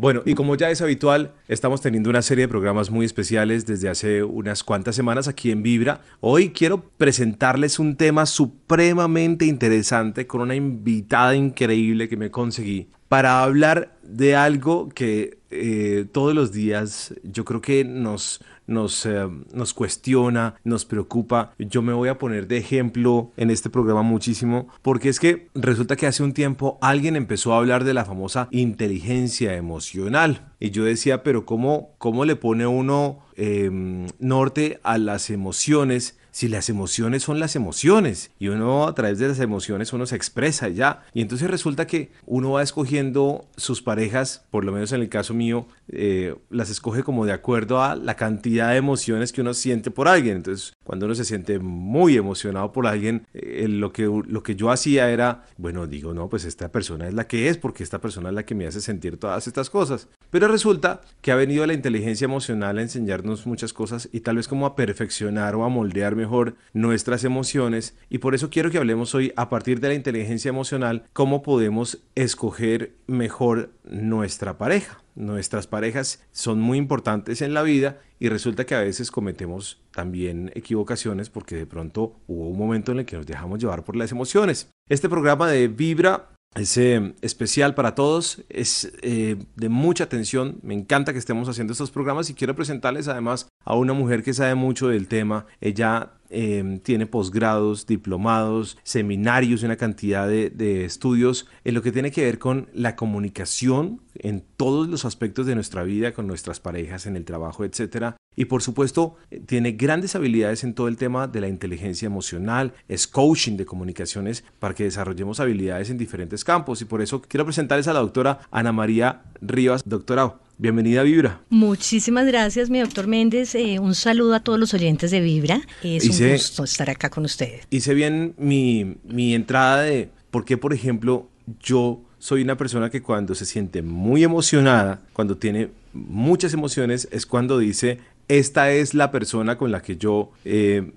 Bueno, y como ya es habitual, estamos teniendo una serie de programas muy especiales desde hace unas cuantas semanas aquí en Vibra. Hoy quiero presentarles un tema supremamente interesante con una invitada increíble que me conseguí para hablar de algo que eh, todos los días yo creo que nos, nos, eh, nos cuestiona, nos preocupa. Yo me voy a poner de ejemplo en este programa muchísimo porque es que resulta que hace un tiempo alguien empezó a hablar de la famosa inteligencia emocional. Y yo decía, pero ¿cómo, cómo le pone uno em, norte a las emociones si las emociones son las emociones y uno a través de las emociones uno se expresa ya. Y entonces resulta que uno va escogiendo sus parejas por lo menos en el caso mío eh, las escoge como de acuerdo a la cantidad de emociones que uno siente por alguien. Entonces cuando uno se siente muy emocionado por alguien eh, lo que lo que yo hacía era bueno digo no pues esta persona es la que es porque esta persona es la que me hace sentir todas estas cosas. Pero resulta que ha venido la inteligencia emocional a enseñarnos muchas cosas y tal vez como a perfeccionar o a moldear mejor nuestras emociones y por eso quiero que hablemos hoy a partir de la inteligencia emocional cómo podemos escoger mejor nuestra pareja. Nuestras parejas son muy importantes en la vida y resulta que a veces cometemos también equivocaciones porque de pronto hubo un momento en el que nos dejamos llevar por las emociones. Este programa de Vibra es eh, especial para todos, es eh, de mucha atención, me encanta que estemos haciendo estos programas y quiero presentarles además a una mujer que sabe mucho del tema, ella Em, tiene posgrados, diplomados, seminarios, una cantidad de, estudios en lo que tiene que ver con la comunicación en todos los aspectos de nuestra vida, con nuestras parejas, en el trabajo, etc. Y por supuesto, tiene grandes habilidades en todo el tema de la inteligencia emocional, es coaching de comunicaciones para que desarrollemos habilidades en diferentes campos. Y por eso quiero presentarles a la doctora Ana María Rivas. Doctora, Bienvenida a Vibra. Muchísimas gracias, mi doctor Méndez. Eh, un saludo a todos los oyentes de Vibra. Es un gusto estar acá con ustedes. Hice bien mi, mi entrada de por qué, por ejemplo, yo soy una persona que cuando se siente muy emocionada, cuando tiene muchas emociones, es cuando dice, esta es la persona con la que yo eh,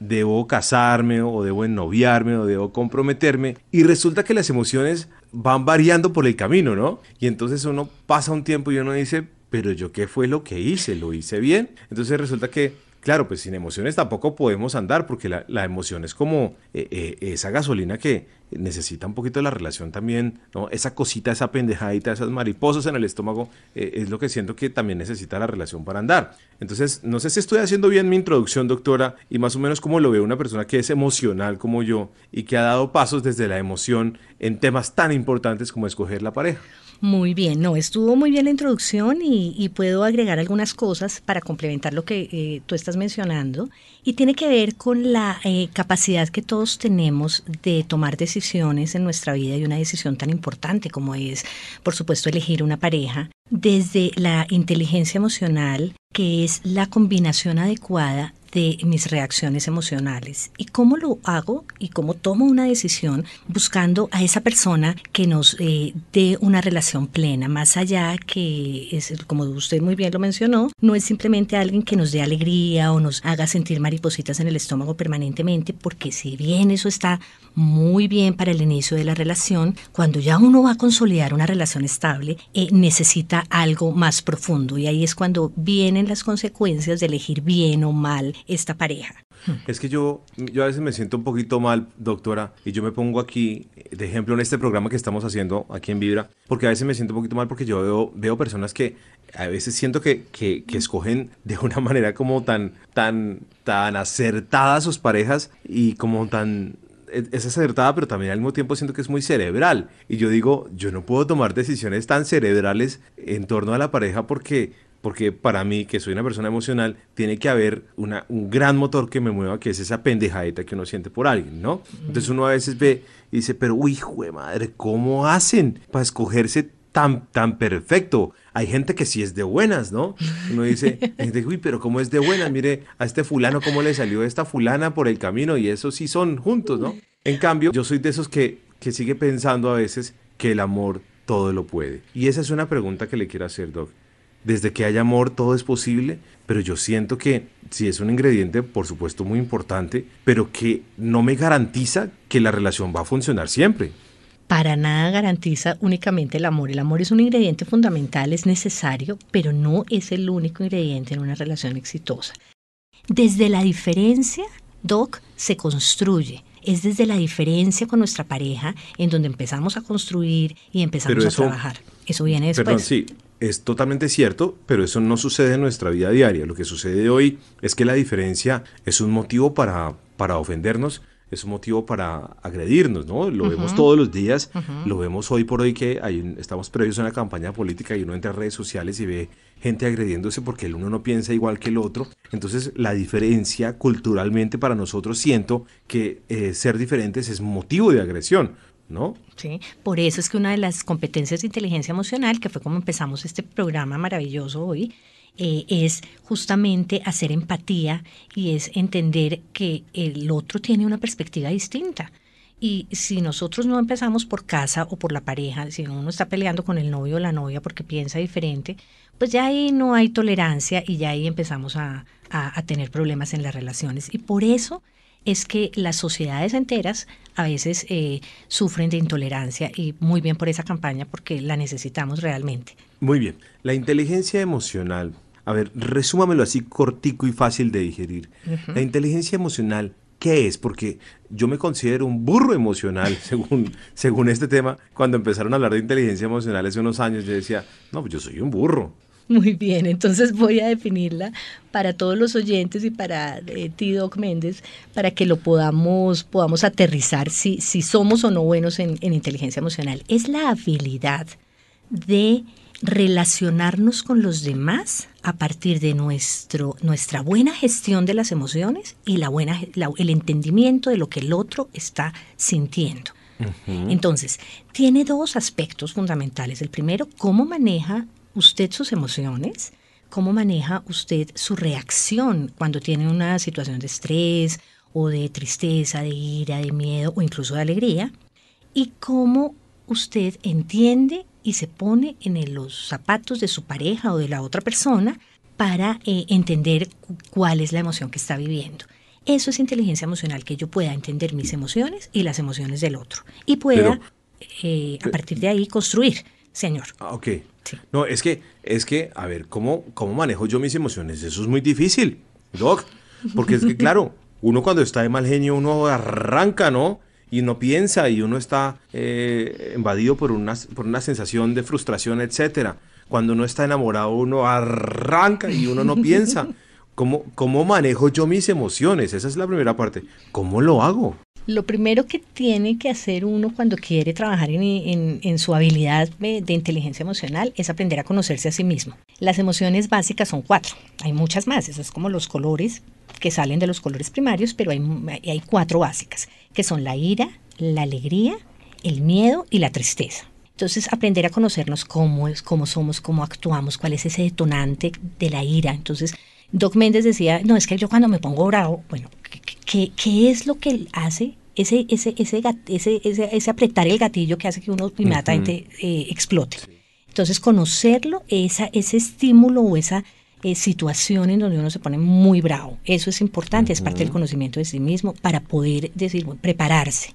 debo casarme o debo ennoviarme o debo comprometerme. Y resulta que las emociones van variando por el camino, ¿no? Y entonces uno pasa un tiempo y uno dice, pero yo qué fue lo que hice, lo hice bien. Entonces resulta que Claro, pues sin emociones tampoco podemos andar porque la, emoción es como eh, eh, esa gasolina que necesita un poquito de la relación también, ¿no? Esa cosita, esa pendejadita, esas mariposas en el estómago, eh, es lo que siento que también necesita la relación para andar. Entonces, no sé si estoy haciendo bien mi introducción, doctora, y más o menos como lo ve una persona que es emocional como yo y que ha dado pasos desde la emoción en temas tan importantes como escoger la pareja. Muy bien, no, estuvo muy bien la introducción y, puedo agregar algunas cosas para complementar lo que eh, tú estás mencionando. Y tiene que ver con la eh, capacidad que todos tenemos de tomar decisiones en nuestra vida y una decisión tan importante como es, por supuesto, elegir una pareja desde la inteligencia emocional, que es la combinación adecuada de mis reacciones emocionales y cómo lo hago y cómo tomo una decisión buscando a esa persona que nos eh, dé una relación plena, más allá que es, como usted muy bien lo mencionó, no es simplemente alguien que nos dé alegría o nos haga sentir maripositas en el estómago permanentemente, porque si bien eso está muy bien para el inicio de la relación, cuando ya uno va a consolidar una relación estable, eh, necesita algo más profundo. Y ahí es cuando vienen las consecuencias de elegir bien o mal esta pareja. Es que yo, yo a veces me siento un poquito mal, doctora, y yo me pongo aquí, de ejemplo, en este programa que estamos haciendo aquí en Vibra, porque a veces me siento un poquito mal porque yo veo, veo personas que a veces siento que, que, que escogen de una manera como tan, tan, tan acertada sus parejas y como tan es acertada, pero también al mismo tiempo siento que es muy cerebral. Y yo digo, yo no puedo tomar decisiones tan cerebrales en torno a la pareja porque porque para mí, que soy una persona emocional, tiene que haber una, un gran motor que me mueva, que es esa pendejadita que uno siente por alguien, ¿no? Entonces uno a veces ve y dice, pero uy, hijo de madre, ¿cómo hacen para escogerse tan, tan perfecto? Hay gente que sí es de buenas, ¿no? Uno dice, uy, pero ¿cómo es de buenas? Mire, a este fulano, ¿cómo le salió esta fulana por el camino? Y eso sí son juntos, ¿no? En cambio, yo soy de esos que, que sigue pensando a veces que el amor todo lo puede. Y esa es una pregunta que le quiero hacer, Doc desde que haya amor todo es posible, pero yo siento que sí es un ingrediente, por supuesto, muy importante, pero que no me garantiza que la relación va a funcionar siempre. para nada garantiza únicamente el amor. El amor es un ingrediente fundamental, es necesario, pero no es el único ingrediente en una relación exitosa. Desde la diferencia, Doc, se construye. Es desde la diferencia con nuestra pareja en donde empezamos a construir y empezamos a trabajar. Eso viene después. Perdón, sí, es totalmente cierto, pero eso no sucede en nuestra vida diaria. Lo que sucede hoy es que la diferencia es un motivo para, para ofendernos, es un motivo para agredirnos, ¿no? Lo vemos todos los días, lo vemos hoy por hoy que hay, estamos previos a una campaña política y uno entra a redes sociales y ve gente agrediéndose porque el uno no piensa igual que el otro. Entonces la diferencia culturalmente para nosotros siento que eh, ser diferentes es motivo de agresión. ¿No? Sí, por eso es que una de las competencias de inteligencia emocional, que fue como empezamos este programa maravilloso hoy, eh, es justamente hacer empatía y es entender que el otro tiene una perspectiva distinta. Y si nosotros no empezamos por casa o por la pareja, si uno está peleando con el novio o la novia porque piensa diferente, pues ya ahí no hay tolerancia y ya ahí empezamos a, a tener problemas en las relaciones. Y por eso es que las sociedades enteras a veces eh, sufren de intolerancia y muy bien por esa campaña porque la necesitamos realmente. Muy bien. La inteligencia emocional, a ver, resúmamelo así cortico y fácil de digerir. La inteligencia emocional, ¿qué es? Porque yo me considero un burro emocional, según, según este tema. Cuando empezaron a hablar de inteligencia emocional hace unos años, yo decía, no, pues yo soy un burro. Muy bien, entonces voy a definirla para todos los oyentes y para eh, ti, Doc Méndez, para que lo podamos, podamos aterrizar si, si somos o no buenos en, en inteligencia emocional. Es la habilidad de relacionarnos con los demás a partir de nuestro, nuestra buena gestión de las emociones y la buena, el entendimiento de lo que el otro está sintiendo. Entonces, tiene dos aspectos fundamentales. El primero, cómo maneja usted sus emociones, cómo maneja usted su reacción cuando tiene una situación de estrés o de tristeza, de ira, de miedo o incluso de alegría, y cómo usted entiende y se pone en los zapatos de su pareja o de la otra persona para eh, entender cuál es la emoción que está viviendo. Eso es inteligencia emocional, que yo pueda entender mis emociones y las emociones del otro y pueda eh, a partir de ahí construir, señor. Ah, ok. No, es que, es que, a ver, ¿cómo, ¿cómo manejo yo mis emociones? Eso es muy difícil, Doc. Porque es que, claro, uno cuando está de mal genio, uno arranca, ¿no? Y no piensa y uno está eh, invadido por una, por una sensación de frustración, etcétera. Cuando uno está enamorado, uno arranca y uno no piensa. ¿Cómo, ¿Cómo manejo yo mis emociones? Esa es la primera parte. ¿Cómo lo hago? Lo primero que tiene que hacer uno cuando quiere trabajar en, su habilidad de, inteligencia emocional es aprender a conocerse a sí mismo. Las emociones básicas son cuatro, hay muchas más, eso es como los colores que salen de los colores primarios, pero hay, hay cuatro básicas, que son la ira, la alegría, el miedo y la tristeza. Entonces, aprender a conocernos cómo es, cómo somos, cómo actuamos, cuál es ese detonante de la ira. Entonces, Doc Méndez decía, no, es que yo cuando me pongo bravo, bueno, ¿qué, qué es lo que hace ese, ese, ese, ese, ese, apretar el gatillo que hace que uno inmediatamente eh, explote? Entonces, conocerlo, esa, ese estímulo o esa eh, situación en donde uno se pone muy bravo, eso es importante, es parte del conocimiento de sí mismo para poder decir, prepararse.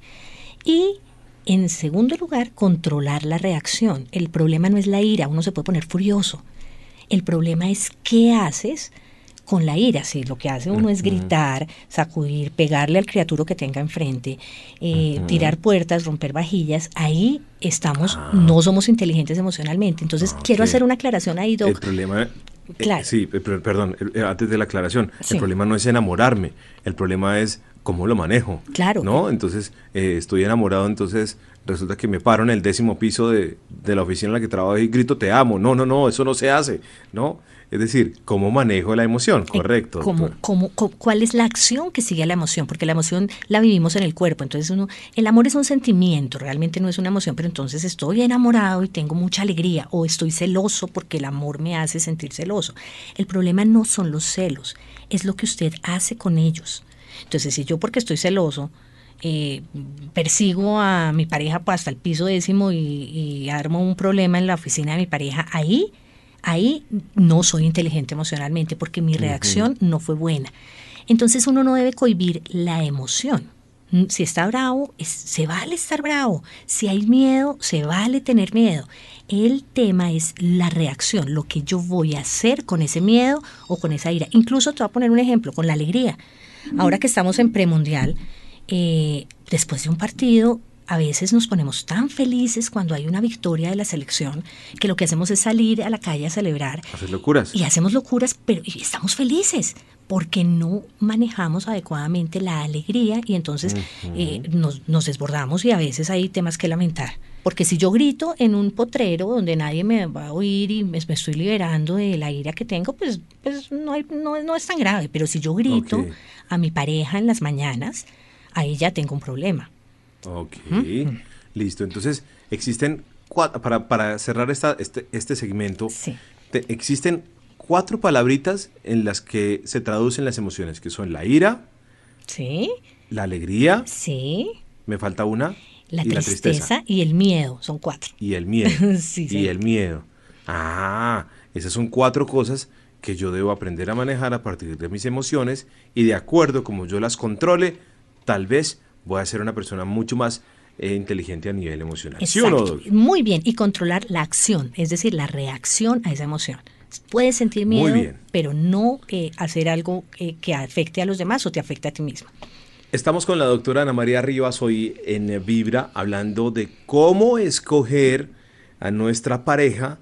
Y en segundo lugar, controlar la reacción. El problema no es la ira, uno se puede poner furioso. El problema es qué haces con la ira. Si lo que hace uno es gritar, sacudir, pegarle al criatura que tenga enfrente, eh, tirar puertas, romper vajillas, ahí estamos, ah. no somos inteligentes emocionalmente. Entonces, quiero hacer una aclaración ahí, Doc. El problema, eh, sí, perdón, eh, antes de la aclaración, el problema no es enamorarme, el problema es cómo lo manejo. Claro. ¿No? Entonces, estoy enamorado, entonces resulta que me paro en el décimo piso de, de, la oficina en la que trabajo y grito te amo. No, no, no, eso no se hace, ¿no? Es decir, ¿cómo manejo la emoción? Eh, Correcto. ¿Cómo, cómo, cuál es la acción que sigue a la emoción? Porque la emoción la vivimos en el cuerpo. Entonces, uno, el amor es un sentimiento, realmente no es una emoción, pero entonces estoy enamorado y tengo mucha alegría o estoy celoso porque el amor me hace sentir celoso. El problema no son los celos, es lo que usted hace con ellos. Entonces, si yo porque estoy celoso, eh, persigo a mi pareja hasta el piso décimo y, y, armo un problema en la oficina de mi pareja, ahí ahí no soy inteligente emocionalmente porque mi reacción no fue buena. Entonces uno no debe cohibir la emoción, Mm, si está bravo, se vale estar bravo. Si hay miedo, se vale tener miedo. El tema es la reacción, lo que yo voy a hacer con ese miedo o con esa ira. Incluso te voy a poner un ejemplo, con la alegría. Ahora que estamos en premundial, eh, después de un partido, a veces nos ponemos tan felices cuando hay una victoria de la selección que lo que hacemos es salir a la calle a celebrar. Hacer locuras. Y hacemos locuras, pero estamos felices porque no manejamos adecuadamente la alegría y entonces eh, nos, desbordamos y a veces hay temas que lamentar. Porque si yo grito en un potrero donde nadie me va a oír y me, estoy liberando de la ira que tengo, pues, pues no, no, es tan grave. Pero si yo grito a mi pareja en las mañanas, ahí ya tengo un problema. Ok, listo. Entonces, existen, cuatro, para, para cerrar esta, este, este segmento, existen cuatro palabritas en las que se traducen las emociones, que son la ira, sí, la alegría, sí, me falta una, la, tristeza, y el miedo, son cuatro. Y el miedo. y el miedo. Ah, esas son cuatro cosas que yo debo aprender a manejar a partir de mis emociones y de acuerdo como yo las controle, tal vez voy a ser una persona mucho más eh, inteligente a nivel emocional. ¿Sí o no, Muy bien, y controlar la acción, es decir, la reacción a esa emoción. Puedes sentir miedo, pero no eh, hacer algo eh, que afecte a los demás o te afecte a ti mismo. Estamos con la doctora Ana María Rivas hoy en Vibra hablando de cómo escoger a nuestra pareja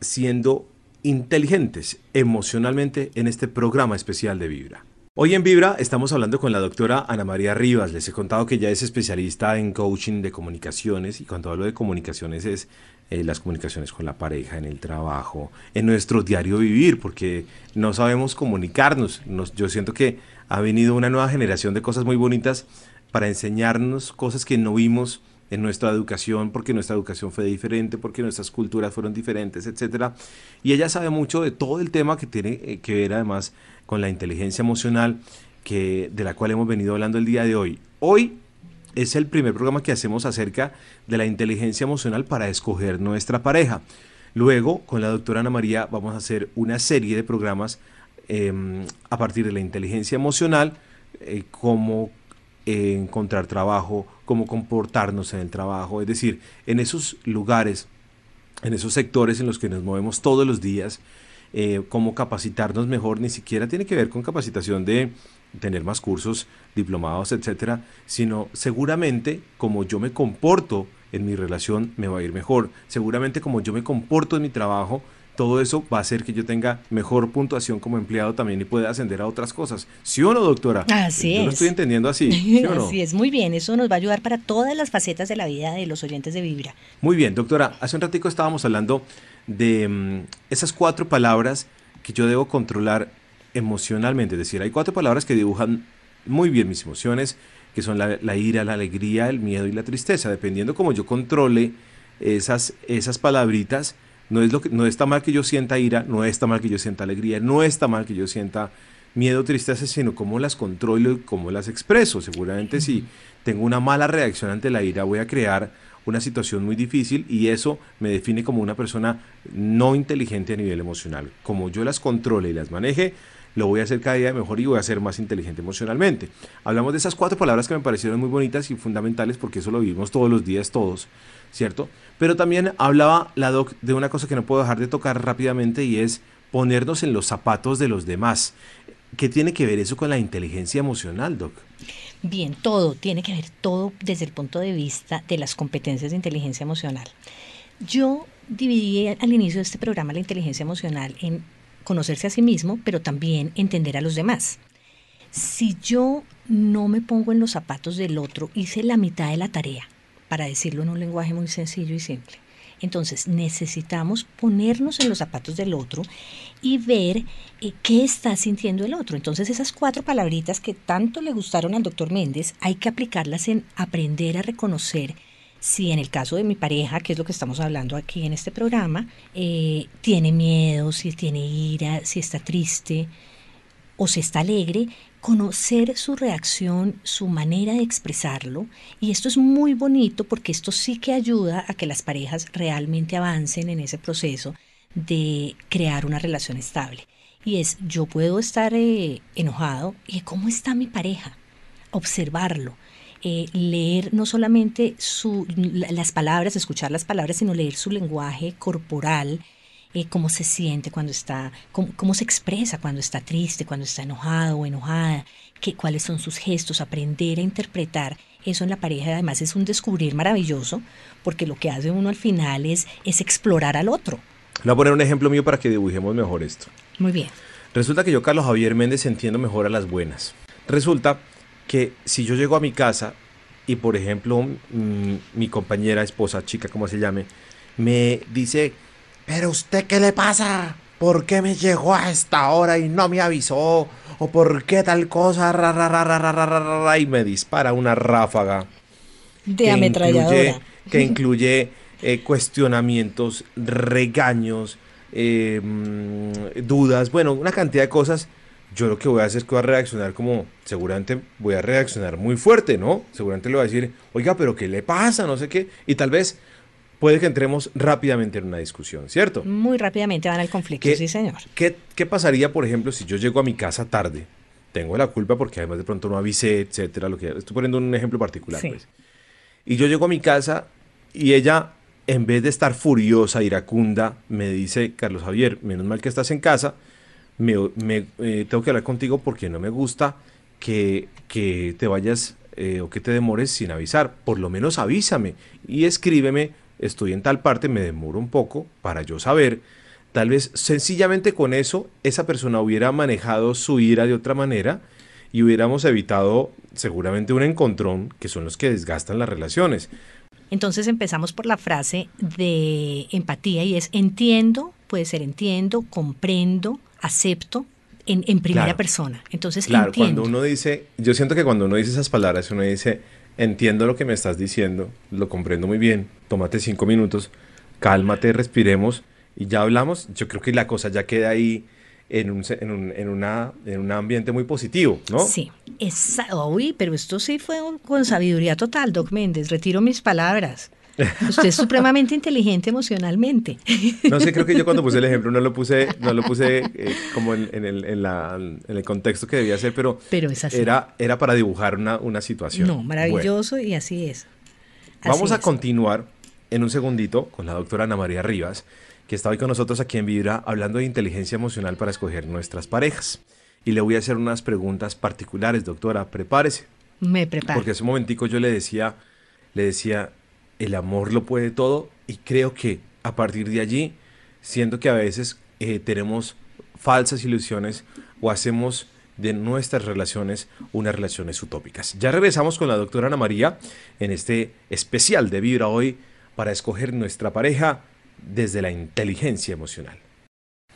siendo inteligentes emocionalmente en este programa especial de Vibra. Hoy en Vibra estamos hablando con la doctora Ana María Rivas. Les he contado que ella es especialista en coaching de comunicaciones y cuando hablo de comunicaciones es eh, las comunicaciones con la pareja, en el trabajo, en nuestro diario vivir, porque no sabemos comunicarnos. yo siento que ha venido una nueva generación de cosas muy bonitas para enseñarnos cosas que no vimos en nuestra educación, porque nuestra educación fue diferente, porque nuestras culturas fueron diferentes, etcétera. Y ella sabe mucho de todo el tema que tiene eh, que ver además con la inteligencia emocional, que, de la cual hemos venido hablando el día de hoy. Hoy es el primer programa que hacemos acerca de la inteligencia emocional para escoger nuestra pareja. Luego, con la doctora Ana María, vamos a hacer una serie de programas em, a partir de la inteligencia emocional, eh, cómo encontrar trabajo, cómo comportarnos en el trabajo, es decir, en esos lugares, en esos sectores en los que nos movemos todos los días, eh, cómo capacitarnos mejor, ni siquiera tiene que ver con capacitación de tener más cursos, diplomados, etcétera, sino seguramente como yo me comporto en mi relación me va a ir mejor. Seguramente como yo me comporto en mi trabajo todo eso va a hacer que yo tenga mejor puntuación como empleado también y pueda ascender a otras cosas. ¿Sí o no, doctora? Así yo es. lo estoy entendiendo así. ¿sí o no? Así es, muy bien. Eso nos va a ayudar para todas las facetas de la vida de los oyentes de Vibra. Muy bien, doctora. Hace un ratico estábamos hablando de mm, esas cuatro palabras que yo debo controlar emocionalmente. Es decir, hay cuatro palabras que dibujan muy bien mis emociones, que son la, la ira, la alegría, el miedo y la tristeza. Dependiendo cómo yo controle esas, esas palabritas, no, es lo que, no está mal que yo sienta ira, no está mal que yo sienta alegría, no está mal que yo sienta miedo, tristeza, sino cómo las controlo y cómo las expreso. Seguramente si tengo una mala reacción ante la ira voy a crear una situación muy difícil y eso me define como una persona no inteligente a nivel emocional. Como yo las controle y las maneje, lo voy a hacer cada día mejor y voy a ser más inteligente emocionalmente. Hablamos de esas cuatro palabras que me parecieron muy bonitas y fundamentales porque eso lo vivimos todos los días todos, ¿cierto? Pero también hablaba la doc de una cosa que no puedo dejar de tocar rápidamente y es ponernos en los zapatos de los demás. ¿Qué tiene que ver eso con la inteligencia emocional, Doc? Bien, todo, tiene que ver todo desde el punto de vista de las competencias de inteligencia emocional. Yo dividí al inicio de este programa la inteligencia emocional en conocerse a sí mismo, pero también entender a los demás. Si yo no me pongo en los zapatos del otro, hice la mitad de la tarea, para decirlo en un lenguaje muy sencillo y simple. Entonces necesitamos ponernos en los zapatos del otro y ver eh, qué está sintiendo el otro. Entonces esas cuatro palabritas que tanto le gustaron al doctor Méndez, hay que aplicarlas en aprender a reconocer si en el caso de mi pareja, que es lo que estamos hablando aquí en este programa, eh, tiene miedo, si tiene ira, si está triste o si está alegre, conocer su reacción, su manera de expresarlo. Y esto es muy bonito porque esto sí que ayuda a que las parejas realmente avancen en ese proceso de crear una relación estable. Y es, yo puedo estar eh, enojado y cómo está mi pareja, observarlo eh, leer no solamente su, las palabras, escuchar las palabras, sino leer su lenguaje corporal, eh, cómo se siente cuando está, cómo, se expresa cuando está triste, cuando está enojado o enojada, que, cuáles son sus gestos, aprender a interpretar eso en la pareja además es un descubrir maravilloso, porque lo que hace uno al final es, es explorar al otro. Le voy a poner un ejemplo mío para que dibujemos mejor esto. Muy bien. Resulta que yo, Carlos Javier Méndez, entiendo mejor a las buenas. Resulta que si yo llego a mi casa y, por ejemplo, mi compañera, esposa, chica, como se llame, me dice, pero usted qué le pasa? ¿Por qué me llegó a esta hora y no me avisó? ¿O por qué tal cosa? y me dispara una ráfaga. De ametralladora. que incluye eh, cuestionamientos, regaños, eh, mm, dudas, bueno, una cantidad de cosas. Yo lo que voy a hacer es que voy a reaccionar como, seguramente voy a reaccionar muy fuerte, ¿no? Seguramente le voy a decir, oiga, pero ¿qué le pasa? No sé qué. Y tal vez puede que entremos rápidamente en una discusión, ¿cierto? Muy rápidamente van al conflicto, sí, señor. ¿qué, ¿Qué pasaría, por ejemplo, si yo llego a mi casa tarde? Tengo la culpa porque además de pronto no avisé, etcétera, lo que estoy poniendo un ejemplo particular, pues. Y yo llego a mi casa y ella en vez de estar furiosa, iracunda, me dice, Carlos Javier, menos mal que estás en casa, me, eh, tengo que hablar contigo porque no me gusta que, que te vayas eh, o que te demores sin avisar. Por lo menos avísame y escríbeme, estoy en tal parte, me demoro un poco para yo saber. Tal vez sencillamente con eso esa persona hubiera manejado su ira de otra manera y hubiéramos evitado seguramente un encontrón que son los que desgastan las relaciones. Entonces empezamos por la frase de empatía y es entiendo, puede ser entiendo, comprendo, acepto, en, primera persona. Entonces, claro, cuando uno dice, yo siento que cuando uno dice esas palabras, uno dice, entiendo lo que me estás diciendo, lo comprendo muy bien, tómate cinco minutos, cálmate, respiremos y ya hablamos. Yo creo que la cosa ya queda ahí en un, en un, en una, en un ambiente muy positivo, ¿no? Sí, uy, pero esto sí fue con sabiduría total, Doc Méndez, retiro mis palabras. Usted es supremamente inteligente emocionalmente. No sé, creo que yo cuando puse el ejemplo no lo puse, no lo puse eh, como en, el, en, la, en, el, contexto que debía ser, pero, pero es así. Era, era para dibujar una, una situación. No, maravilloso y así es. vamos a continuar en un segundito con la doctora Ana María Rivas que está hoy con nosotros aquí en Vibra hablando de inteligencia emocional para escoger nuestras parejas. Y le voy a hacer unas preguntas particulares, doctora, prepárese. Me preparo. Porque hace un momentico yo le decía, le decía, el amor lo puede todo y creo que a partir de allí siento que a veces eh, tenemos falsas ilusiones o hacemos de nuestras relaciones unas relaciones utópicas. Ya regresamos con la doctora Ana María en este especial de Vibra hoy para escoger nuestra pareja desde la inteligencia emocional.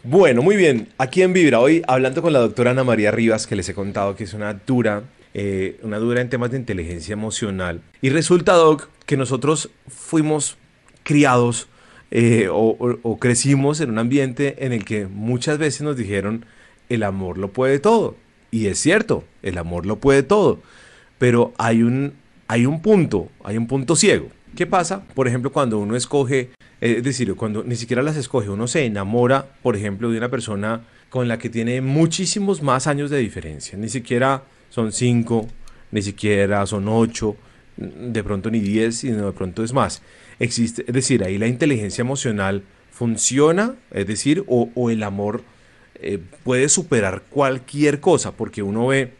Bueno, muy bien, aquí en Vibra hoy hablando con la doctora Ana María Rivas, que les he contado que es una dura, eh, una dura en temas de inteligencia emocional. Y resulta, Doc, que nosotros fuimos criados eh, o, crecimos en un ambiente en el que muchas veces nos dijeron, el amor lo puede todo. Y es cierto, el amor lo puede todo. Pero hay un, hay un punto, hay un punto ciego. ¿Qué pasa? Por ejemplo, cuando uno escoge es decir, cuando ni siquiera las escoge, uno se enamora, por ejemplo, de una persona con la que tiene muchísimos más años de diferencia. Ni siquiera son cinco, ni siquiera son ocho, de pronto ni diez, sino de pronto es más. Existe, es decir, ahí la inteligencia emocional funciona, es decir, o, el amor eh, puede superar cualquier cosa, porque uno ve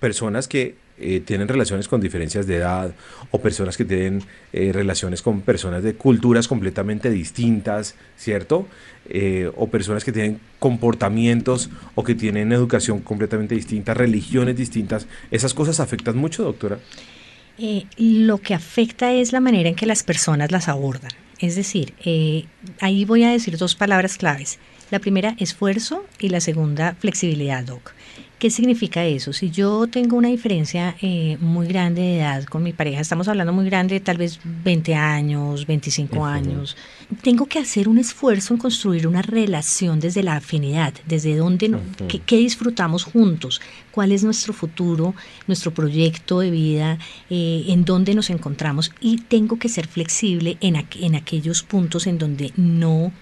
personas que eh, tienen relaciones con diferencias de edad o personas que tienen eh, relaciones con personas de culturas completamente distintas, ¿cierto? Eh, o personas que tienen comportamientos o que tienen educación completamente distinta, religiones distintas. ¿Esas cosas afectan mucho, doctora? lo que afecta es la manera en que las personas las abordan. Es decir, ahí voy a decir dos palabras claves. La primera, esfuerzo, y la segunda, flexibilidad, Doc. ¿Qué significa eso? Si yo tengo una diferencia eh, muy grande de edad con mi pareja, estamos hablando muy grande, tal vez 20 años, 25 años, tengo que hacer un esfuerzo en construir una relación desde la afinidad, desde dónde, qué, disfrutamos juntos, cuál es nuestro futuro, nuestro proyecto de vida, eh, en dónde nos encontramos y tengo que ser flexible en, en aquellos puntos en donde no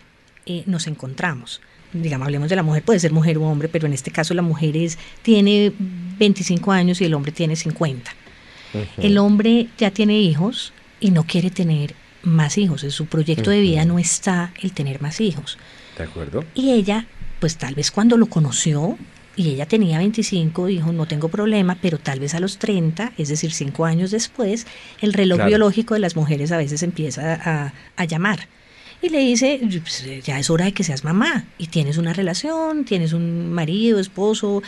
eh, nos encontramos digamos, hablemos de la mujer, puede ser mujer o hombre, pero en este caso la mujer es, tiene 25 años y el hombre tiene 50. El hombre ya tiene hijos y no quiere tener más hijos. En su proyecto de vida no está el tener más hijos. De acuerdo. Y ella, pues tal vez cuando lo conoció, y ella tenía 25, dijo, no tengo problema, pero tal vez a los 30, es decir, cinco años después, el reloj biológico de las mujeres a veces empieza a, a llamar y le dice, pues, ya es hora de que seas mamá y tienes una relación, tienes un marido, esposo,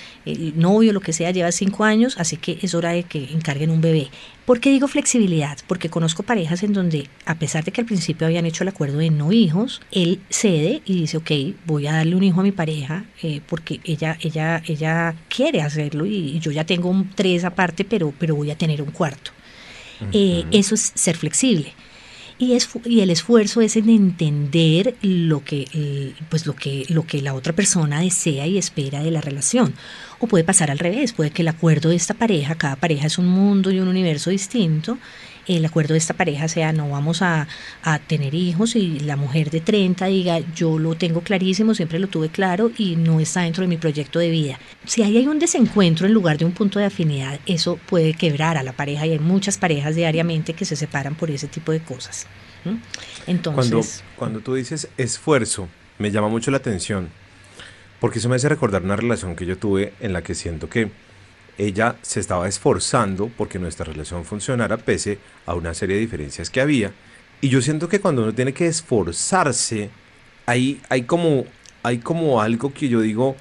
novio, lo que sea, llevas cinco años, así que es hora de que encarguen un bebé. ¿Por qué digo flexibilidad? Porque conozco parejas en donde, a pesar de que al principio habían hecho el acuerdo de no hijos, él cede y dice, ok, voy a darle un hijo a mi pareja eh, porque ella, ella, ella quiere hacerlo y, yo ya tengo un tres aparte, pero, pero voy a tener un cuarto. Eh, eso es ser flexible y, es, y el esfuerzo es en entender lo que, eh, pues lo, que, lo que la otra persona desea y espera de la relación. O puede pasar al revés, puede que el acuerdo de esta pareja, cada pareja es un mundo y un universo distinto, el acuerdo de esta pareja sea no vamos a, a, tener hijos y la mujer de 30 diga yo lo tengo clarísimo, siempre lo tuve claro y no está dentro de mi proyecto de vida. Si ahí hay un desencuentro en lugar de un punto de afinidad, eso puede quebrar a la pareja y hay muchas parejas diariamente que se separan por ese tipo de cosas. Entonces, cuando, cuando tú dices esfuerzo, me llama mucho la atención, porque eso me hace recordar una relación que yo tuve en la que siento que ella se estaba esforzando porque nuestra relación funcionara pese a una serie de diferencias que había. Y yo siento que cuando uno tiene que esforzarse, ahí hay como, hay como algo que yo digo,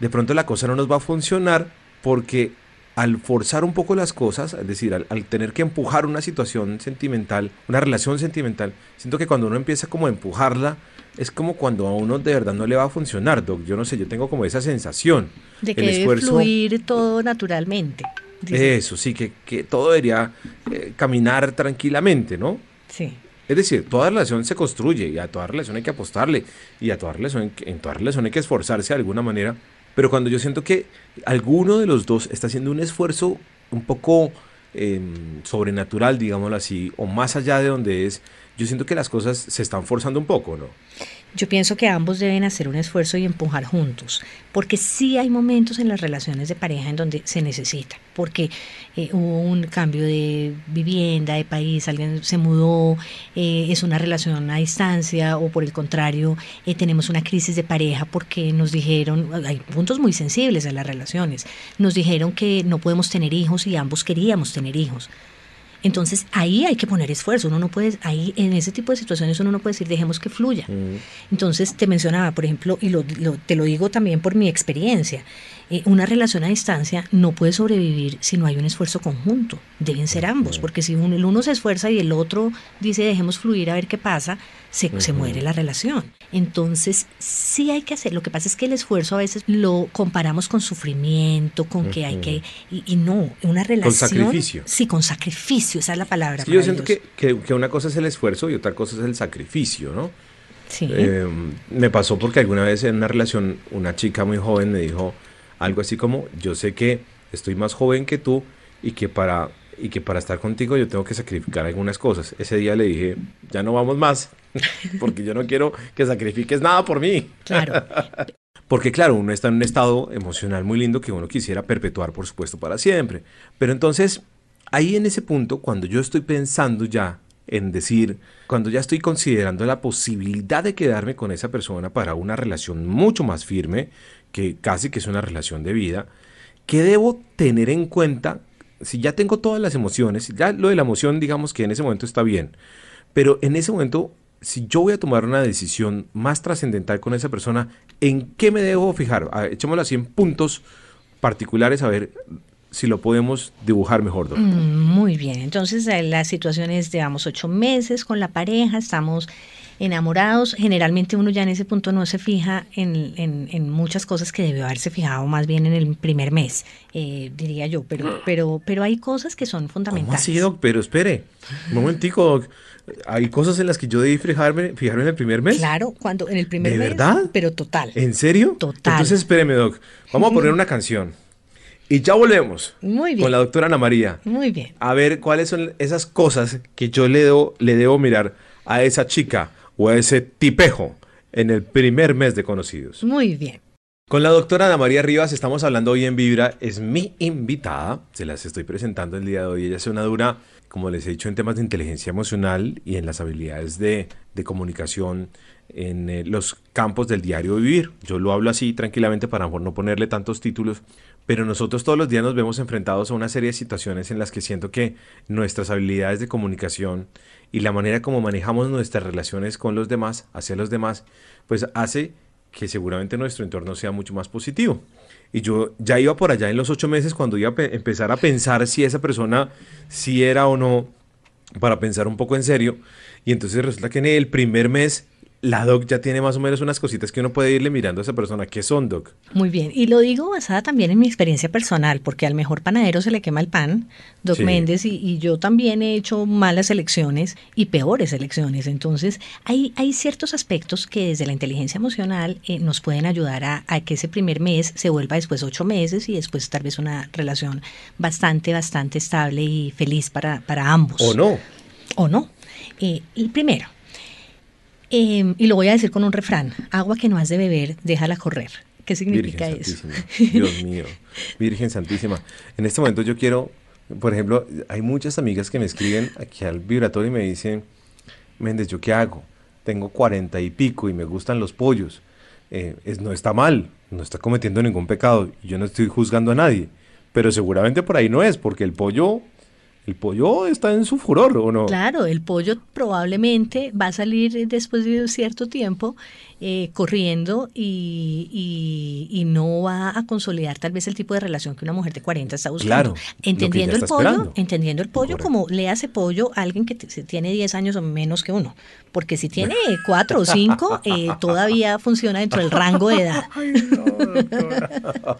de pronto la cosa no nos va a funcionar porque al forzar un poco las cosas, es decir, al, tener que empujar una situación sentimental, una relación sentimental, siento que cuando uno empieza como a empujarla, es como cuando a uno de verdad no le va a funcionar, Doc. Yo no sé, yo tengo como esa sensación. De que debe fluir todo naturalmente. Eso, sí, que, que todo debería eh, caminar tranquilamente, ¿no? Sí. Es decir, toda relación se construye y a toda relación hay que apostarle y a toda relación, en toda relación hay que esforzarse de alguna manera pero cuando yo siento que alguno de los dos está haciendo un esfuerzo un poco em, sobrenatural, digámoslo así, o más allá de donde es, yo siento que las cosas se están forzando un poco, ¿no? Yo pienso que ambos deben hacer un esfuerzo y empujar juntos, porque sí hay momentos en las relaciones de pareja en donde se necesita, porque eh, hubo un cambio de vivienda, de país, alguien se mudó, eh, es una relación a distancia o por el contrario eh, tenemos una crisis de pareja porque nos dijeron, hay puntos muy sensibles en las relaciones, nos dijeron que no podemos tener hijos y ambos queríamos tener hijos. Entonces ahí hay que poner esfuerzo, uno no puede, ahí en ese tipo de situaciones uno no puede decir dejemos que fluya. Mm. Entonces te mencionaba, por ejemplo, y te lo digo también por mi experiencia, eh, una relación a distancia no puede sobrevivir si no hay un esfuerzo conjunto, deben ser ambos, porque si uno, el uno se esfuerza y el otro dice dejemos fluir a ver qué pasa, se, se muere la relación. Entonces sí hay que hacer, lo que pasa es que el esfuerzo a veces lo comparamos con sufrimiento, con que hay que, y, no, una relación... Con sacrificio. Sí, con sacrificio, esa es la palabra. yo siento que, que, una cosa es el esfuerzo y otra cosa es el sacrificio, ¿no? Sí. Eh, me pasó porque alguna vez en una relación una chica muy joven me dijo algo así como, yo sé que estoy más joven que tú y que para y que para estar contigo yo tengo que sacrificar algunas cosas. Ese día le dije, ya no vamos más, porque yo no quiero que sacrifiques nada por mí. Claro. Porque claro, uno está en un estado emocional muy lindo que uno quisiera perpetuar, por supuesto, para siempre. Pero entonces, ahí en ese punto, cuando yo estoy pensando ya en decir, cuando ya estoy considerando la posibilidad de quedarme con esa persona para una relación mucho más firme, que casi que es una relación de vida, ¿qué debo tener en cuenta? Si ya tengo todas las emociones, ya lo de la emoción digamos que en ese momento está bien, pero en ese momento, si yo voy a tomar una decisión más trascendental con esa persona, ¿en qué me debo fijar? echémoslo así en puntos particulares, a ver si lo podemos dibujar mejor. Mm, muy bien, entonces eh, la situación es, digamos, ocho meses con la pareja, estamos enamorados, generalmente uno ya en ese punto no se fija en, muchas cosas que debió haberse fijado más bien en el primer mes, eh, diría yo, pero, pero, pero hay cosas que son fundamentales. ¿Cómo Doc? Pero espere, un momentico, Doc. Hay cosas en las que yo debí fijarme, fijarme en el primer mes. Claro, cuando en el primer mes. ¿De verdad? Pero total. ¿En serio? Total. Entonces espéreme, Doc. Vamos a poner una canción. Y ya volvemos. Muy bien. Con la doctora Ana María. Muy bien. A ver cuáles son esas cosas que yo le debo, le debo mirar a esa chica o a ese tipejo en el primer mes de conocidos. Muy bien. Con la doctora Ana María Rivas estamos hablando hoy en Vibra, es mi invitada, se las estoy presentando el día de hoy, ella es una dura, como les he dicho, en temas de inteligencia emocional y en las habilidades de, comunicación en eh, los campos del diario vivir. Yo lo hablo así tranquilamente para no ponerle tantos títulos, pero nosotros todos los días nos vemos enfrentados a una serie de situaciones en las que siento que nuestras habilidades de comunicación y la manera como manejamos nuestras relaciones con los demás, hacia los demás, pues hace que seguramente nuestro entorno sea mucho más positivo. Y yo ya iba por allá en los ocho meses cuando iba a empezar a pensar si esa persona si era o no, para pensar un poco en serio. Y entonces resulta que en el primer mes la doc ya tiene más o menos unas cositas que uno puede irle mirando a esa persona. ¿Qué son, doc? Muy bien. Y lo digo basada también en mi experiencia personal, porque al mejor panadero se le quema el pan, doc Méndez, y, yo también he hecho malas elecciones y peores elecciones. Entonces, hay, hay ciertos aspectos que desde la inteligencia emocional eh, nos pueden ayudar a, que ese primer mes se vuelva después ocho meses y después tal vez una relación bastante, bastante estable y feliz para, para ambos. O no. O no. Eh, el primero, Em, y lo voy a decir con un refrán, agua que no has de beber, déjala correr. ¿Qué significa eso? Dios mío, Virgen Santísima. En este momento yo quiero, por ejemplo, hay muchas amigas que me escriben aquí al vibratorio y me dicen, Méndez, ¿yo qué hago? Tengo cuarenta y pico y me gustan los pollos. Eh, no está mal, no está cometiendo ningún pecado. Yo no estoy juzgando a nadie, pero seguramente por ahí no es, porque el pollo el pollo está en su furor, ¿o no? Claro, el pollo probablemente va a salir después de un cierto tiempo eh, corriendo y, y, no va a consolidar tal vez el tipo de relación que una mujer de 40 está buscando. Claro, entendiendo el pollo, entendiendo el pollo como le hace pollo a alguien que tiene 10 años o menos que uno, porque si tiene 4 o 5 eh, todavía funciona dentro del rango de edad.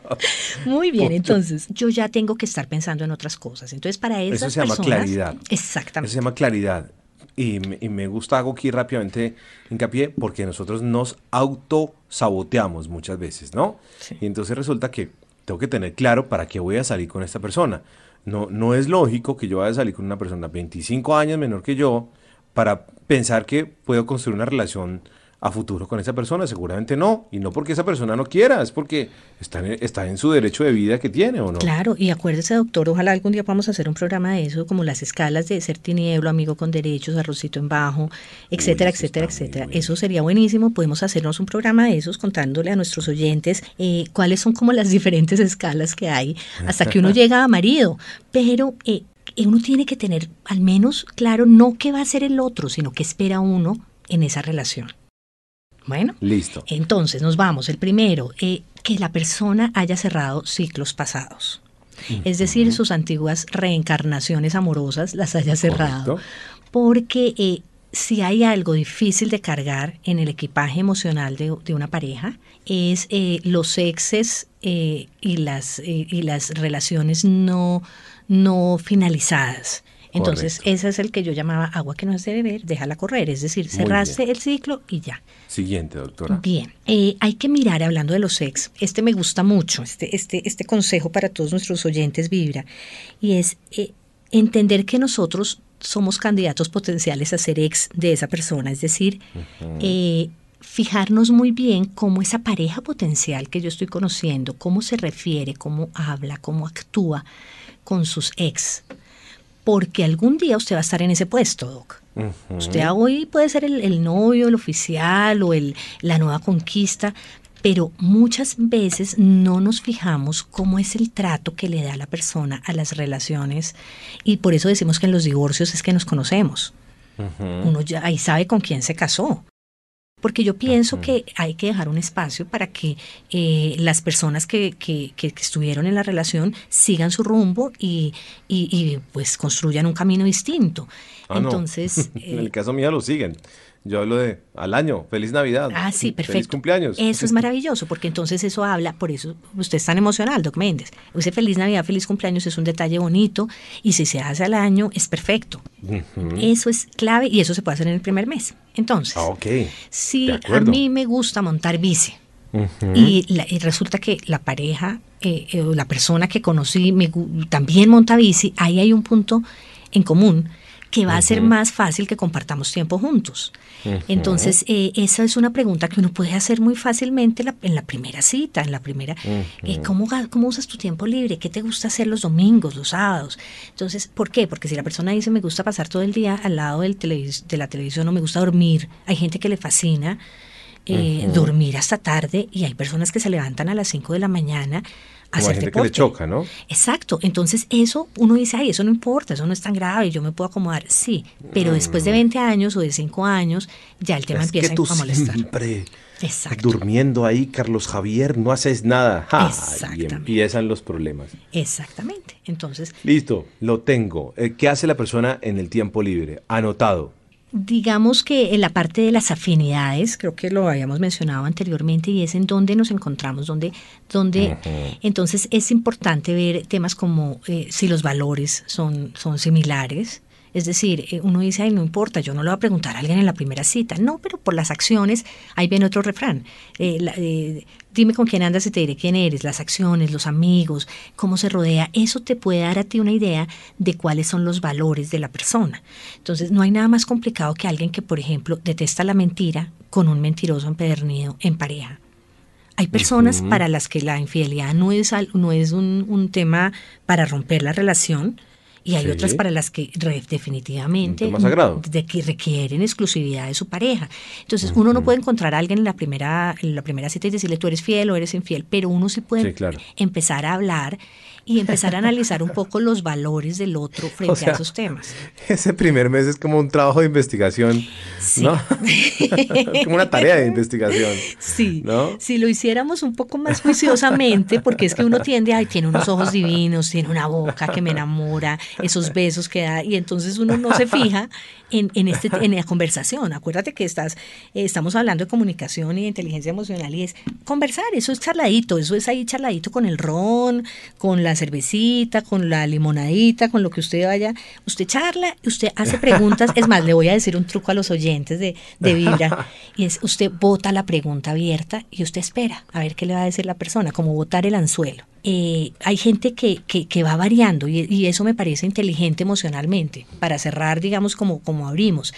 Muy bien, entonces yo ya tengo que estar pensando en otras cosas. Entonces para esas Eso se llama claridad. Exactamente. Eso se llama claridad. Y, me gusta, hago aquí rápidamente hincapié, porque nosotros nos autosaboteamos muchas veces, ¿no? Y entonces resulta que tengo que tener claro para qué voy a salir con esta persona. No, no es lógico que yo vaya a salir con una persona 25 años menor que yo para pensar que puedo construir una relación a futuro con esa persona? Seguramente no. Y no porque esa persona no quiera, es porque está en, está en su derecho de vida que tiene o no. Claro, y acuérdese, doctor, ojalá algún día podamos hacer un programa de eso, como las escalas de ser tinieblo, amigo con derechos, arrocito en bajo, etcétera, etcétera, etcétera. Eso sería buenísimo. Podemos hacernos un programa de esos contándole a nuestros oyentes eh, cuáles son como las diferentes escalas que hay hasta que uno llega a marido. Pero eh, uno tiene que tener al menos claro no qué va a ser el otro, sino qué espera uno en esa relación. Bueno, listo. Entonces nos vamos. El primero, eh, que la persona haya cerrado ciclos pasados. Es decir, sus antiguas reencarnaciones amorosas las haya cerrado. Porque eh, si hay algo difícil de cargar en el equipaje emocional de, una pareja, es eh, los exes y, las, y las relaciones no, no finalizadas. Entonces, ese es el que yo llamaba agua que no es de beber, déjala correr, es decir, cerraste el ciclo y ya. Siguiente, doctora. Bien, eh, hay que mirar, hablando de los ex, este me gusta mucho, este, este, este consejo para todos nuestros oyentes vibra, y es eh, entender que nosotros somos candidatos potenciales a ser ex de esa persona, es decir, eh, fijarnos muy bien cómo esa pareja potencial que yo estoy conociendo, cómo se refiere, cómo habla, cómo actúa con sus ex porque algún día usted va a estar en ese puesto, Doc. Usted hoy puede ser el, novio, el oficial o el, la nueva conquista, pero muchas veces no nos fijamos cómo es el trato que le da la persona a las relaciones y por eso decimos que en los divorcios es que nos conocemos. Uno ya ahí sabe con quién se casó porque yo pienso que hay que dejar un espacio para que eh, las personas que, que, estuvieron en la relación sigan su rumbo y, y, pues construyan un camino distinto. Ah, Entonces, en el caso mío lo siguen. Yo hablo de al año, feliz Navidad. Ah, sí, perfecto. Feliz cumpleaños. Eso es maravilloso, porque entonces eso habla, por eso usted es tan emocional, Doc Méndez. Ese feliz Navidad, feliz cumpleaños es un detalle bonito y si se hace al año es perfecto. Eso es clave y eso se puede hacer en el primer mes. Entonces, ah, si a mí me gusta montar bici y, resulta que la pareja eh, eh, o la persona que conocí me, también monta bici, ahí hay un punto en común que va a ser más fácil que compartamos tiempo juntos. Entonces, eh, esa es una pregunta que uno puede hacer muy fácilmente en la primera cita, en la primera, eh, ¿cómo, ¿cómo usas tu tiempo libre? ¿Qué te gusta hacer los domingos, los sábados? Entonces, ¿por qué? Porque si la persona dice, me gusta pasar todo el día al lado del de la televisión o me gusta dormir, hay gente que le fascina. Eh, dormir hasta tarde y hay personas que se levantan a las 5 de la mañana hacer gente que le choca, ¿no? Exacto, entonces eso uno dice, ay, eso no importa, eso no es tan grave, yo me puedo acomodar, sí, pero mm. después de 20 años o de 5 años ya el tema empieza que tú a molestar. Siempre Exacto. durmiendo ahí, Carlos Javier, no haces nada. Y empiezan los problemas. Exactamente. Entonces. Listo, lo tengo. Eh, ¿Qué hace la persona en el tiempo libre? Anotado digamos que en la parte de las afinidades, creo que lo habíamos mencionado anteriormente, y es en donde nos encontramos, donde, donde entonces es importante ver temas como eh, si los valores son, son similares, es decir, eh, uno dice, ay, no importa, yo no le voy a preguntar a alguien en la primera cita. No, pero por las acciones, ahí viene otro refrán. Eh, eh, dime con quién andas y te diré quién eres, las acciones, los amigos, cómo se rodea. Eso te puede dar a ti una idea de cuáles son los valores de la persona. Entonces, no hay nada más complicado que alguien que, por ejemplo, detesta la mentira con un mentiroso empedernido en pareja. Hay personas para las que la infidelidad no es, no es un, un tema para romper la relación, y hay otras para las que definitivamente de que requieren exclusividad de su pareja. Entonces, uno no puede encontrar a alguien en la primera en la primera cita y decirle tú eres fiel o eres infiel, pero uno sí puede empezar a hablar y empezar a analizar un poco los valores del otro frente a esos temas. Ese primer mes es como un trabajo de investigación, ¿no? es como una tarea de investigación. Sí, ¿no? si lo hiciéramos un poco más juiciosamente, porque es que uno tiende, ay, tiene unos ojos divinos, tiene una boca que me enamora, esos besos que da, y entonces uno no se fija en, en, este, en la conversación. Acuérdate que estás, eh, estamos hablando de comunicación y de inteligencia emocional y es conversar, eso es charladito, eso es ahí charladito con el ron, con la cervecita, con la limonadita, con lo que usted vaya. Usted charla, usted hace preguntas. es más, le voy a decir un truco a los oyentes de, de Vibra y es usted bota la pregunta abierta y usted espera a ver qué le va a decir la persona, como botar el anzuelo. Eh, hay gente que, que, va variando y, eso me parece inteligente emocionalmente, para cerrar, digamos, como, como abrimos.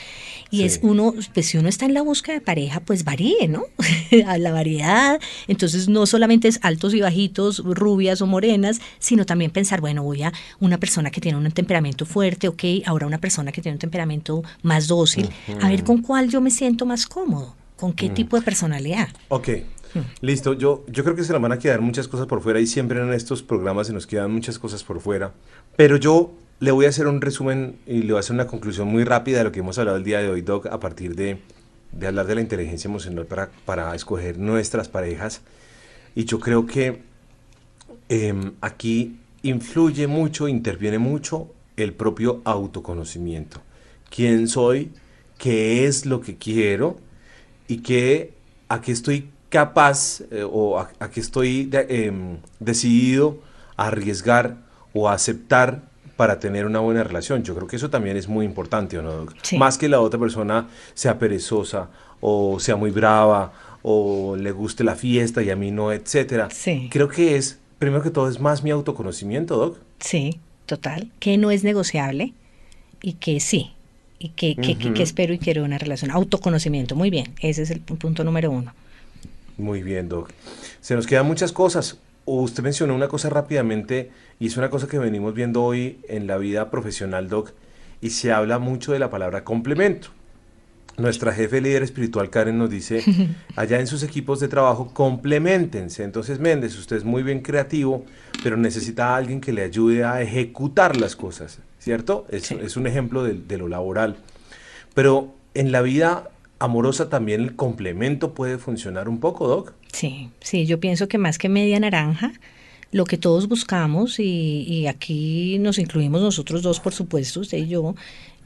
Y es uno, pues si uno está en la búsqueda de pareja, pues varíe, ¿no? a la variedad. Entonces no solamente es altos y bajitos, rubias o morenas, sino también pensar, bueno, voy a una persona que tiene un temperamento fuerte, ok, ahora una persona que tiene un temperamento más dócil, a ver con cuál yo me siento más cómodo, con qué tipo de personalidad. Ok, Listo, yo, yo creo que se nos van a quedar muchas cosas por fuera y siempre en estos programas se nos quedan muchas cosas por fuera. Pero yo le voy a hacer un resumen y le voy a hacer una conclusión muy rápida de lo que hemos hablado el día de hoy, Doc, a partir de, de hablar de la inteligencia emocional para, para escoger nuestras parejas. Y yo creo que em, aquí influye mucho, interviene mucho el propio autoconocimiento. ¿Quién soy? ¿Qué es lo que quiero? ¿Y qué, a qué estoy capaz eh, o a, que estoy em, decidido a arriesgar o a aceptar para tener una buena relación. Yo creo que eso también es muy importante, ¿o no? Más que la otra persona sea perezosa o sea muy brava o le guste la fiesta y a mí no, etcétera. Creo que es, primero que todo, es más mi autoconocimiento, Doc. Sí, total. Que no es negociable y que sí. Y que, que, que espero y quiero una relación. Autoconocimiento, muy bien. Ese es el punto número uno. Muy bien, Doc. Se nos quedan muchas cosas. Usted mencionó una cosa rápidamente y es una cosa que venimos viendo hoy en la vida profesional, Doc, y se habla mucho de la palabra complemento. Nuestra jefe líder espiritual Karen nos dice, allá en sus equipos de trabajo, complementense. Entonces, Méndez, usted es muy bien creativo, pero necesita a alguien que le ayude a ejecutar las cosas, ¿cierto? Es, es un ejemplo de, de lo laboral. Pero en la vida amorosa también el complemento puede funcionar un poco, Doc. Sí, sí, yo pienso que más que media naranja, lo que todos buscamos, y, aquí nos incluimos nosotros dos, por supuesto, usted y yo,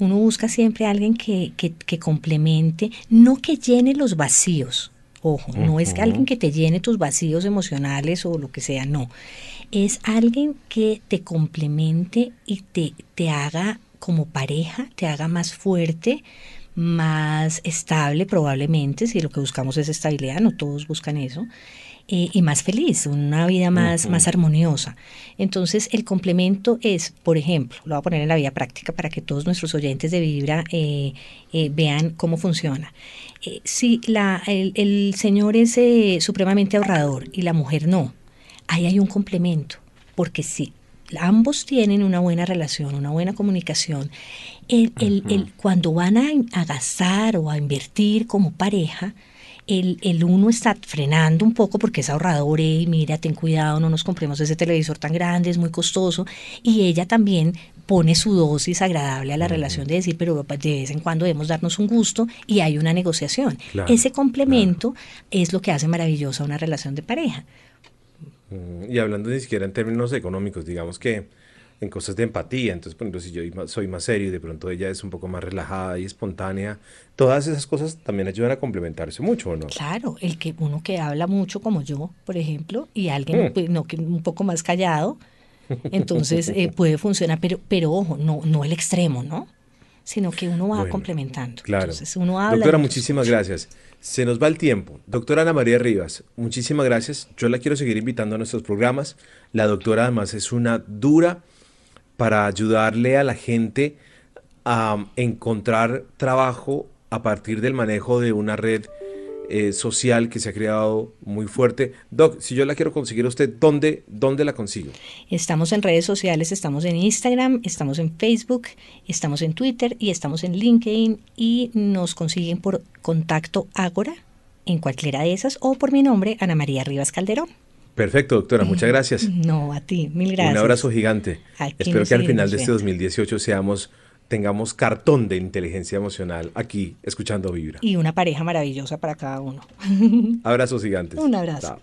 uno busca siempre a alguien que, que, complemente, no que llene los vacíos. Ojo, no es que alguien que te llene tus vacíos emocionales o lo que sea, no. Es alguien que te complemente y te, te haga como pareja, te haga más fuerte, más estable probablemente, si lo que buscamos es estabilidad, no todos buscan eso, eh, y más feliz, una vida más, más armoniosa. Entonces, el complemento es, por ejemplo, lo voy a poner en la vida práctica para que todos nuestros oyentes de Vibra eh, eh, vean cómo funciona. si la, el, el, señor es supremamente ahorrador y la mujer no, ahí hay un complemento, porque si ambos tienen una buena relación, una buena comunicación, el, el, cuando van a, a gastar o a invertir como pareja, el, uno está frenando un poco porque es ahorrador, y mira, ten cuidado, no nos compremos ese televisor tan grande, es muy costoso, y ella también pone su dosis agradable a la relación de decir, pero de vez en cuando debemos darnos un gusto y hay una negociación. ese complemento es lo que hace maravillosa una relación de pareja. Y hablando ni siquiera en términos económicos, digamos que en cosas de empatía. Entonces, por ejemplo, si yo soy más serio y de pronto ella es un poco más relajada y espontánea, todas esas cosas también ayudan a complementarse mucho, ¿o no? Claro, el que uno que habla mucho como yo, por ejemplo, y alguien mm. pues, no, que un poco más callado, entonces eh, puede funcionar, pero, pero ojo, no, no el extremo, ¿no? Sino que uno va complementando. Claro. Entonces, uno habla Doctora, muchísimas gracias. Se nos va el tiempo. Doctora Ana María Rivas, muchísimas gracias. Yo la quiero seguir invitando a nuestros programas. La doctora además es una dura para ayudarle a la gente a encontrar trabajo a partir del manejo de una red eh, social que se ha creado muy fuerte. Doc, si yo la quiero conseguir a usted, ¿dónde, ¿dónde la consigo? Estamos en redes sociales, estamos en Instagram, estamos en Facebook, estamos en Twitter y estamos en LinkedIn y nos consiguen por contacto Ágora en cualquiera de esas o por mi nombre, Ana María Rivas Calderón. Perfecto, doctora, muchas gracias. No, a ti, mil gracias. Un abrazo gigante. Espero que al final de este 2018 seamos tengamos cartón de inteligencia emocional aquí escuchando Vibra. Y una pareja maravillosa para cada uno. Abrazos gigantes. Un abrazo.